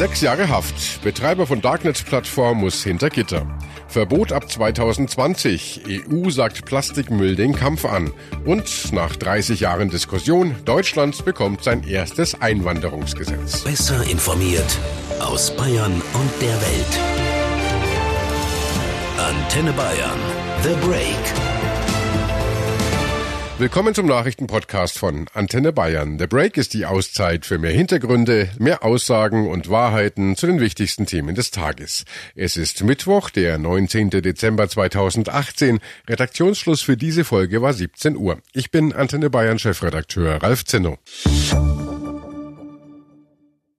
Sechs Jahre Haft. Betreiber von Darknet-Plattform muss hinter Gitter. Verbot ab 2020. EU sagt Plastikmüll den Kampf an. Und nach 30 Jahren Diskussion, Deutschland bekommt sein erstes Einwanderungsgesetz. Besser informiert aus Bayern und der Welt. Antenne Bayern. The Break. Willkommen zum Nachrichtenpodcast von Antenne Bayern. The Break ist die Auszeit für mehr Hintergründe, mehr Aussagen und Wahrheiten zu den wichtigsten Themen des Tages. Es ist Mittwoch, der 19. Dezember 2018. Redaktionsschluss für diese Folge war 17 Uhr. Ich bin Antenne Bayern Chefredakteur Ralf Zinno.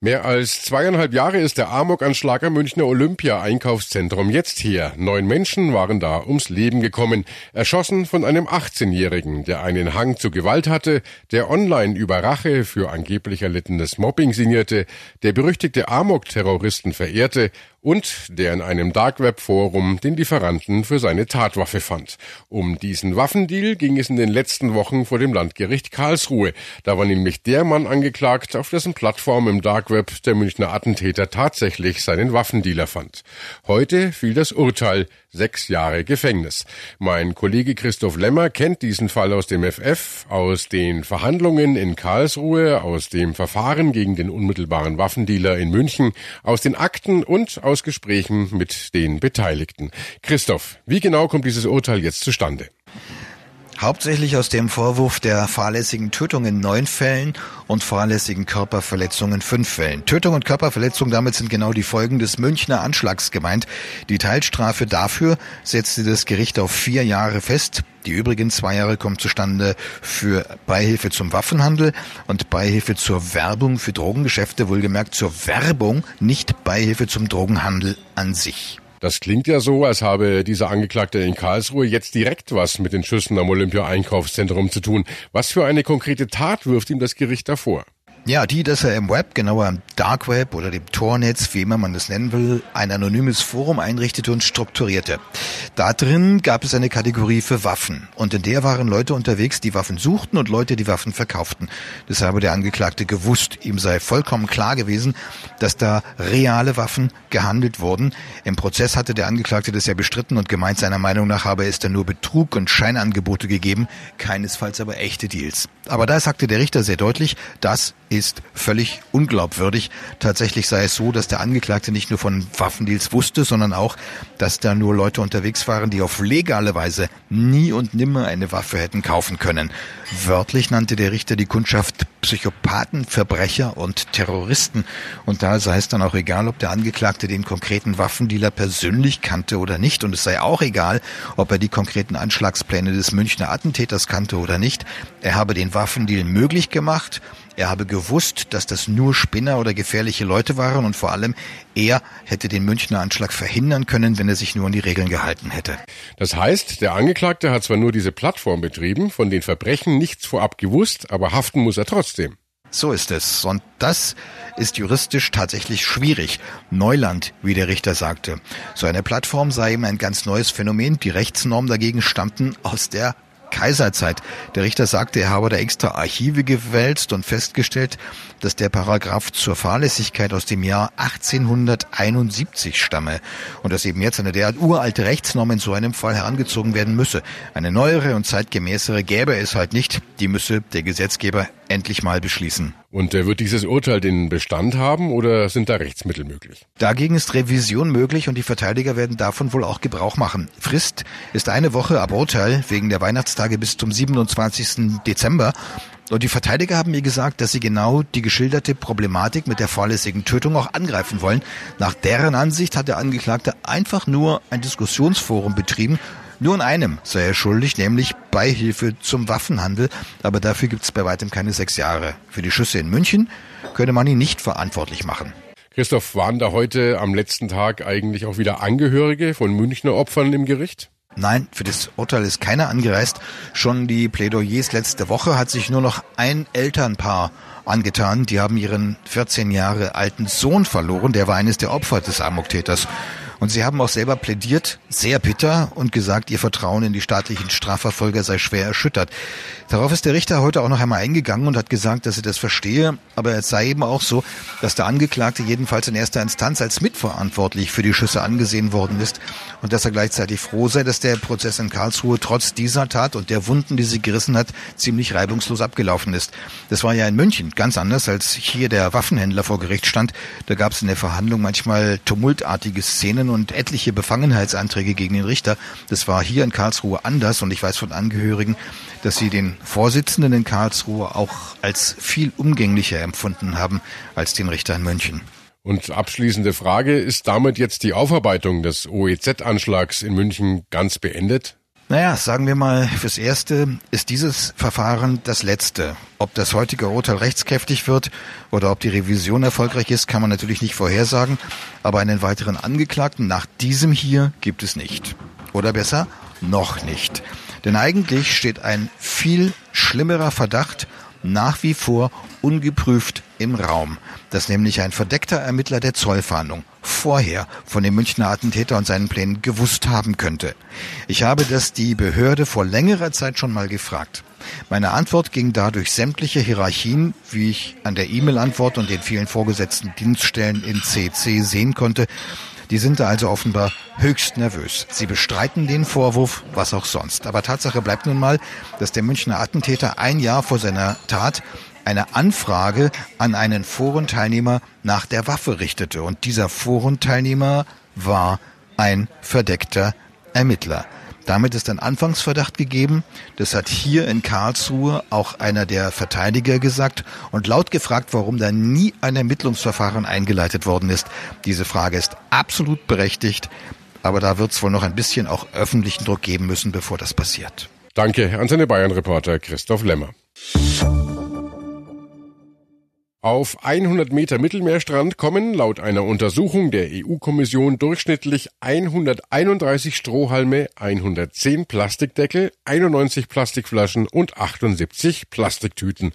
Mehr als zweieinhalb Jahre ist der Amokanschlag am Münchner Olympia-Einkaufszentrum jetzt her. Neun Menschen waren da ums Leben gekommen, erschossen von einem 18-Jährigen, der einen Hang zu Gewalt hatte, der online über Rache für angeblich erlittenes Mobbing sinnierte, der berüchtigte Amok-Terroristen verehrte und der in einem Darkweb-Forum den Lieferanten für seine Tatwaffe fand. Um diesen Waffendeal ging es in den letzten Wochen vor dem Landgericht Karlsruhe. Da war nämlich der Mann angeklagt, auf dessen Plattform im Darkweb der Münchner Attentäter tatsächlich seinen Waffendealer fand. Heute fiel das Urteil sechs Jahre Gefängnis. Mein Kollege Christoph Lemmer kennt diesen Fall aus dem FF, aus den Verhandlungen in Karlsruhe, aus dem Verfahren gegen den unmittelbaren Waffendealer in München, aus den Akten und aus Gesprächen mit den Beteiligten. Christoph, wie genau kommt dieses Urteil jetzt zustande? Hauptsächlich aus dem Vorwurf der fahrlässigen Tötung in neun Fällen und fahrlässigen Körperverletzungen in fünf Fällen. Tötung und Körperverletzung, damit sind genau die Folgen des Münchner Anschlags gemeint. Die Teilstrafe dafür setzte das Gericht auf vier Jahre fest. Die übrigen zwei Jahre kommen zustande für Beihilfe zum Waffenhandel und Beihilfe zur Werbung für Drogengeschäfte, wohlgemerkt zur Werbung, nicht Beihilfe zum Drogenhandel an sich. Das klingt ja so, als habe dieser Angeklagte in Karlsruhe jetzt direkt was mit den Schüssen am Olympia-Einkaufszentrum zu tun. Was für eine konkrete Tat wirft ihm das Gericht davor? Ja, die, dass er im Web, genauer im Dark Web oder dem Tornetz, wie immer man das nennen will, ein anonymes Forum einrichtete und strukturierte. Da drin gab es eine Kategorie für Waffen und in der waren Leute unterwegs, die Waffen suchten und Leute, die Waffen verkauften. Das habe der Angeklagte gewusst. Ihm sei vollkommen klar gewesen, dass da reale Waffen gehandelt wurden. Im Prozess hatte der Angeklagte das ja bestritten und gemeint, seiner Meinung nach habe es da nur Betrug und Scheinangebote gegeben, keinesfalls aber echte Deals. Aber da sagte der Richter sehr deutlich, das völlig unglaubwürdig. Tatsächlich sei es so, dass der Angeklagte nicht nur von Waffendeals wusste, sondern auch, dass da nur Leute unterwegs waren, die auf legale Weise nie und nimmer eine Waffe hätten kaufen können. Wörtlich nannte der Richter die Kundschaft Psychopathen, Verbrecher und Terroristen. Und da sei es dann auch egal, ob der Angeklagte den konkreten Waffendealer persönlich kannte oder nicht. Und es sei auch egal, ob er die konkreten Anschlagspläne des Münchner Attentäters kannte oder nicht. Er habe den Waffendeal möglich gemacht er habe gewusst, dass das nur Spinner oder gefährliche Leute waren und vor allem er hätte den Münchner Anschlag verhindern können, wenn er sich nur an die Regeln gehalten hätte. Das heißt, der Angeklagte hat zwar nur diese Plattform betrieben, von den Verbrechen nichts vorab gewusst, aber haften muss er trotzdem. So ist es. Und das ist juristisch tatsächlich schwierig. Neuland, wie der Richter sagte. So eine Plattform sei ihm ein ganz neues Phänomen. Die Rechtsnormen dagegen stammten aus der Kaiserzeit. Der Richter sagte, er habe da extra Archive gewälzt und festgestellt, dass der Paragraph zur Fahrlässigkeit aus dem Jahr 1871 stamme und dass eben jetzt eine derart uralte Rechtsnorm in so einem Fall herangezogen werden müsse. Eine neuere und zeitgemäßere gäbe es halt nicht. Die müsse der Gesetzgeber endlich mal beschließen. Und äh, wird dieses Urteil den Bestand haben oder sind da Rechtsmittel möglich? Dagegen ist Revision möglich und die Verteidiger werden davon wohl auch Gebrauch machen. Frist ist eine Woche ab Urteil wegen der Weihnachtstage bis zum 27. Dezember. Und die Verteidiger haben mir gesagt, dass sie genau die geschilderte Problematik mit der fahrlässigen Tötung auch angreifen wollen. Nach deren Ansicht hat der Angeklagte einfach nur ein Diskussionsforum betrieben nur in einem sei er schuldig, nämlich Beihilfe zum Waffenhandel, aber dafür gibt es bei weitem keine sechs Jahre. Für die Schüsse in München könne man ihn nicht verantwortlich machen. Christoph, waren da heute am letzten Tag eigentlich auch wieder Angehörige von Münchner Opfern im Gericht? Nein, für das Urteil ist keiner angereist. Schon die Plädoyers letzte Woche hat sich nur noch ein Elternpaar angetan. Die haben ihren 14 Jahre alten Sohn verloren. Der war eines der Opfer des Amoktäters. Und sie haben auch selber plädiert, sehr bitter, und gesagt, ihr Vertrauen in die staatlichen Strafverfolger sei schwer erschüttert. Darauf ist der Richter heute auch noch einmal eingegangen und hat gesagt, dass er das verstehe, aber es sei eben auch so, dass der Angeklagte jedenfalls in erster Instanz als mitverantwortlich für die Schüsse angesehen worden ist und dass er gleichzeitig froh sei, dass der Prozess in Karlsruhe trotz dieser Tat und der Wunden, die sie gerissen hat, ziemlich reibungslos abgelaufen ist. Das war ja in München ganz anders, als hier der Waffenhändler vor Gericht stand. Da gab es in der Verhandlung manchmal tumultartige Szenen und etliche Befangenheitsanträge gegen den Richter. Das war hier in Karlsruhe anders und ich weiß von Angehörigen, dass sie den Vorsitzenden in Karlsruhe auch als viel umgänglicher empfunden haben als den Richter in München. Und abschließende Frage, ist damit jetzt die Aufarbeitung des OEZ-Anschlags in München ganz beendet? Naja, sagen wir mal, fürs Erste ist dieses Verfahren das letzte. Ob das heutige Urteil rechtskräftig wird oder ob die Revision erfolgreich ist, kann man natürlich nicht vorhersagen. Aber einen weiteren Angeklagten nach diesem hier gibt es nicht. Oder besser, noch nicht. Denn eigentlich steht ein viel schlimmerer Verdacht nach wie vor ungeprüft im Raum, dass nämlich ein verdeckter Ermittler der Zollfahndung vorher von dem Münchner Attentäter und seinen Plänen gewusst haben könnte. Ich habe das die Behörde vor längerer Zeit schon mal gefragt. Meine Antwort ging da durch sämtliche Hierarchien, wie ich an der E-Mail-Antwort und den vielen vorgesetzten Dienststellen in CC sehen konnte, die sind da also offenbar höchst nervös. Sie bestreiten den Vorwurf, was auch sonst. Aber Tatsache bleibt nun mal, dass der Münchner Attentäter ein Jahr vor seiner Tat eine Anfrage an einen Forenteilnehmer nach der Waffe richtete. Und dieser Forenteilnehmer war ein verdeckter Ermittler. Damit ist ein Anfangsverdacht gegeben. Das hat hier in Karlsruhe auch einer der Verteidiger gesagt und laut gefragt, warum da nie ein Ermittlungsverfahren eingeleitet worden ist. Diese Frage ist absolut berechtigt, aber da wird es wohl noch ein bisschen auch öffentlichen Druck geben müssen, bevor das passiert. Danke an seine Bayern-Reporter Christoph Lemmer. Auf 100 Meter Mittelmeerstrand kommen laut einer Untersuchung der EU-Kommission durchschnittlich 131 Strohhalme, 110 Plastikdeckel, 91 Plastikflaschen und 78 Plastiktüten.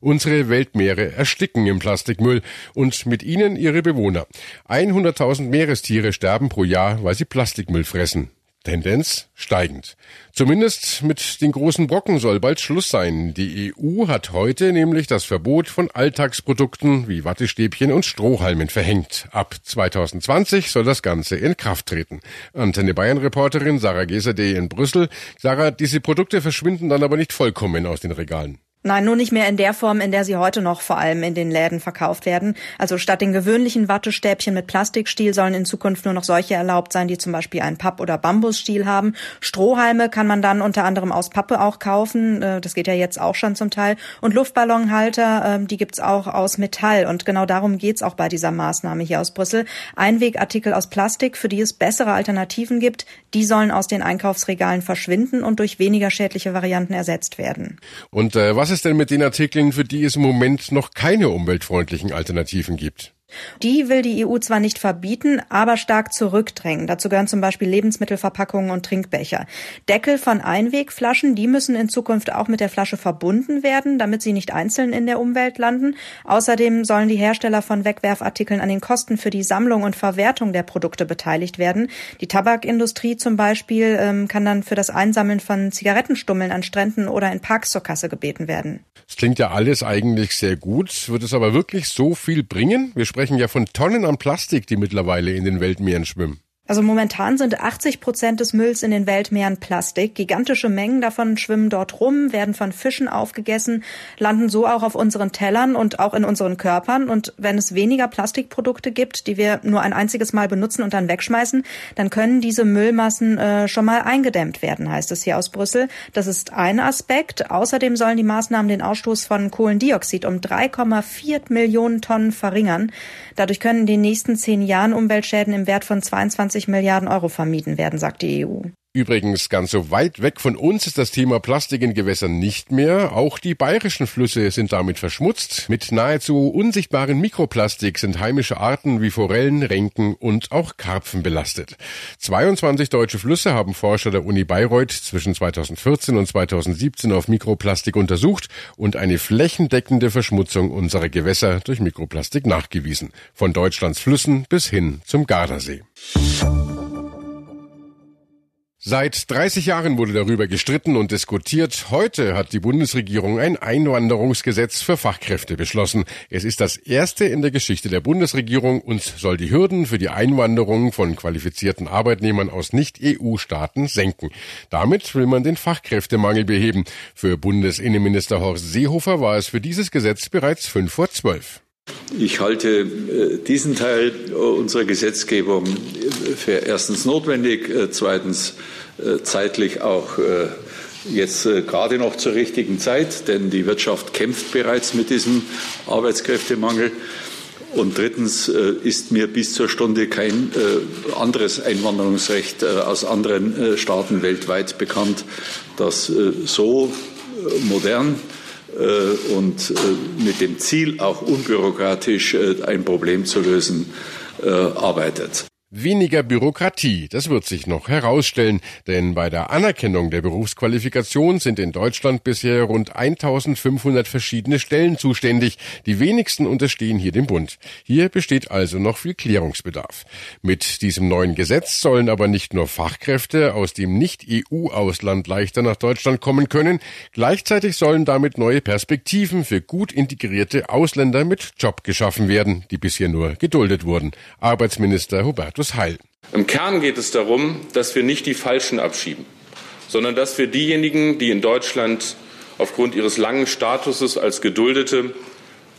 Unsere Weltmeere ersticken im Plastikmüll und mit ihnen ihre Bewohner. 100.000 Meerestiere sterben pro Jahr, weil sie Plastikmüll fressen. Tendenz steigend. Zumindest mit den großen Brocken soll bald Schluss sein. Die EU hat heute nämlich das Verbot von Alltagsprodukten wie Wattestäbchen und Strohhalmen verhängt. Ab 2020 soll das Ganze in Kraft treten. Antenne Bayern Reporterin Sarah Geserde in Brüssel. Sarah, diese Produkte verschwinden dann aber nicht vollkommen aus den Regalen. Nein, nur nicht mehr in der Form, in der sie heute noch vor allem in den Läden verkauft werden. Also statt den gewöhnlichen Wattestäbchen mit Plastikstiel sollen in Zukunft nur noch solche erlaubt sein, die zum Beispiel einen Papp- oder Bambusstiel haben. Strohhalme kann man dann unter anderem aus Pappe auch kaufen. Äh, das geht ja jetzt auch schon zum Teil. Und Luftballonhalter, ähm, die gibt's auch aus Metall. Und genau darum geht's auch bei dieser Maßnahme hier aus Brüssel. Einwegartikel aus Plastik, für die es bessere Alternativen gibt, die sollen aus den Einkaufsregalen verschwinden und durch weniger schädliche Varianten ersetzt werden. Und äh, was ist denn mit den Artikeln, für die es im Moment noch keine umweltfreundlichen Alternativen gibt? Die will die EU zwar nicht verbieten, aber stark zurückdrängen. Dazu gehören zum Beispiel Lebensmittelverpackungen und Trinkbecher. Deckel von Einwegflaschen, die müssen in Zukunft auch mit der Flasche verbunden werden, damit sie nicht einzeln in der Umwelt landen. Außerdem sollen die Hersteller von Wegwerfartikeln an den Kosten für die Sammlung und Verwertung der Produkte beteiligt werden. Die Tabakindustrie zum Beispiel ähm, kann dann für das Einsammeln von Zigarettenstummeln an Stränden oder in Parks zur Kasse gebeten werden. Das klingt ja alles eigentlich sehr gut. Wird es aber wirklich so viel bringen? Wir sprechen ja von Tonnen an Plastik, die mittlerweile in den Weltmeeren schwimmen. Also momentan sind 80 Prozent des Mülls in den Weltmeeren Plastik. Gigantische Mengen davon schwimmen dort rum, werden von Fischen aufgegessen, landen so auch auf unseren Tellern und auch in unseren Körpern. Und wenn es weniger Plastikprodukte gibt, die wir nur ein einziges Mal benutzen und dann wegschmeißen, dann können diese Müllmassen äh, schon mal eingedämmt werden, heißt es hier aus Brüssel. Das ist ein Aspekt. Außerdem sollen die Maßnahmen den Ausstoß von Kohlendioxid um 3,4 Millionen Tonnen verringern. Dadurch können in den nächsten zehn Jahren Umweltschäden im Wert von 22 20 Milliarden Euro vermieden werden, sagt die EU. Übrigens, ganz so weit weg von uns ist das Thema Plastik in Gewässern nicht mehr. Auch die bayerischen Flüsse sind damit verschmutzt. Mit nahezu unsichtbaren Mikroplastik sind heimische Arten wie Forellen, Renken und auch Karpfen belastet. 22 deutsche Flüsse haben Forscher der Uni Bayreuth zwischen 2014 und 2017 auf Mikroplastik untersucht und eine flächendeckende Verschmutzung unserer Gewässer durch Mikroplastik nachgewiesen. Von Deutschlands Flüssen bis hin zum Gardasee. Seit 30 Jahren wurde darüber gestritten und diskutiert. Heute hat die Bundesregierung ein Einwanderungsgesetz für Fachkräfte beschlossen. Es ist das erste in der Geschichte der Bundesregierung und soll die Hürden für die Einwanderung von qualifizierten Arbeitnehmern aus Nicht-EU-Staaten senken. Damit will man den Fachkräftemangel beheben. Für Bundesinnenminister Horst Seehofer war es für dieses Gesetz bereits fünf vor zwölf. Ich halte äh, diesen Teil unserer Gesetzgebung für erstens notwendig, äh, zweitens äh, zeitlich auch jetzt gerade noch zur richtigen Zeit, denn die Wirtschaft kämpft bereits mit diesem Arbeitskräftemangel. Und drittens ist mir bis zur Stunde kein anderes Einwanderungsrecht aus anderen Staaten weltweit bekannt, das so modern äh, und äh, mit dem Ziel, auch unbürokratisch äh, ein Problem zu lösen, arbeitet. Weniger Bürokratie, das wird sich noch herausstellen, denn bei der Anerkennung der Berufsqualifikation sind in Deutschland bisher rund 1500 verschiedene Stellen zuständig. Die wenigsten unterstehen hier dem Bund. Hier besteht also noch viel Klärungsbedarf. Mit diesem neuen Gesetz sollen aber nicht nur Fachkräfte aus dem Nicht-EU-Ausland leichter nach Deutschland kommen können, gleichzeitig sollen damit neue Perspektiven für gut integrierte Ausländer mit Job geschaffen werden, die bisher nur geduldet wurden. Arbeitsminister Hubert Hubertus Heil. Im Kern geht es darum, dass wir nicht die Falschen abschieben, sondern dass wir diejenigen, die in Deutschland aufgrund ihres langen Statuses als Geduldete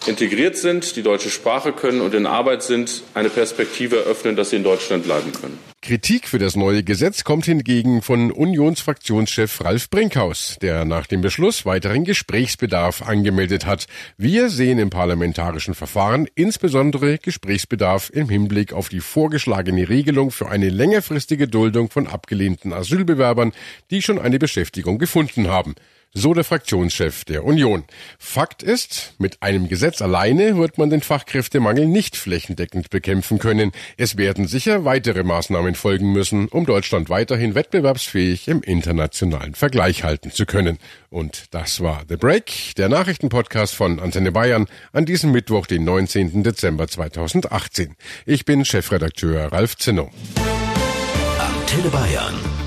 integriert sind, die deutsche Sprache können und in Arbeit sind, eine Perspektive eröffnen, dass sie in Deutschland bleiben können. Kritik für das neue Gesetz kommt hingegen von Unionsfraktionschef Ralf Brinkhaus, der nach dem Beschluss weiteren Gesprächsbedarf angemeldet hat. Wir sehen im parlamentarischen Verfahren insbesondere Gesprächsbedarf im Hinblick auf die vorgeschlagene Regelung für eine längerfristige Duldung von abgelehnten Asylbewerbern, die schon eine Beschäftigung gefunden haben. So der Fraktionschef der Union. Fakt ist, mit einem Gesetz alleine wird man den Fachkräftemangel nicht flächendeckend bekämpfen können. Es werden sicher weitere Maßnahmen folgen müssen, um Deutschland weiterhin wettbewerbsfähig im internationalen Vergleich halten zu können. Und das war The Break, der Nachrichtenpodcast von Antenne Bayern an diesem Mittwoch, den 19. Dezember 2018. Ich bin Chefredakteur Ralf Zinno. Antenne Bayern.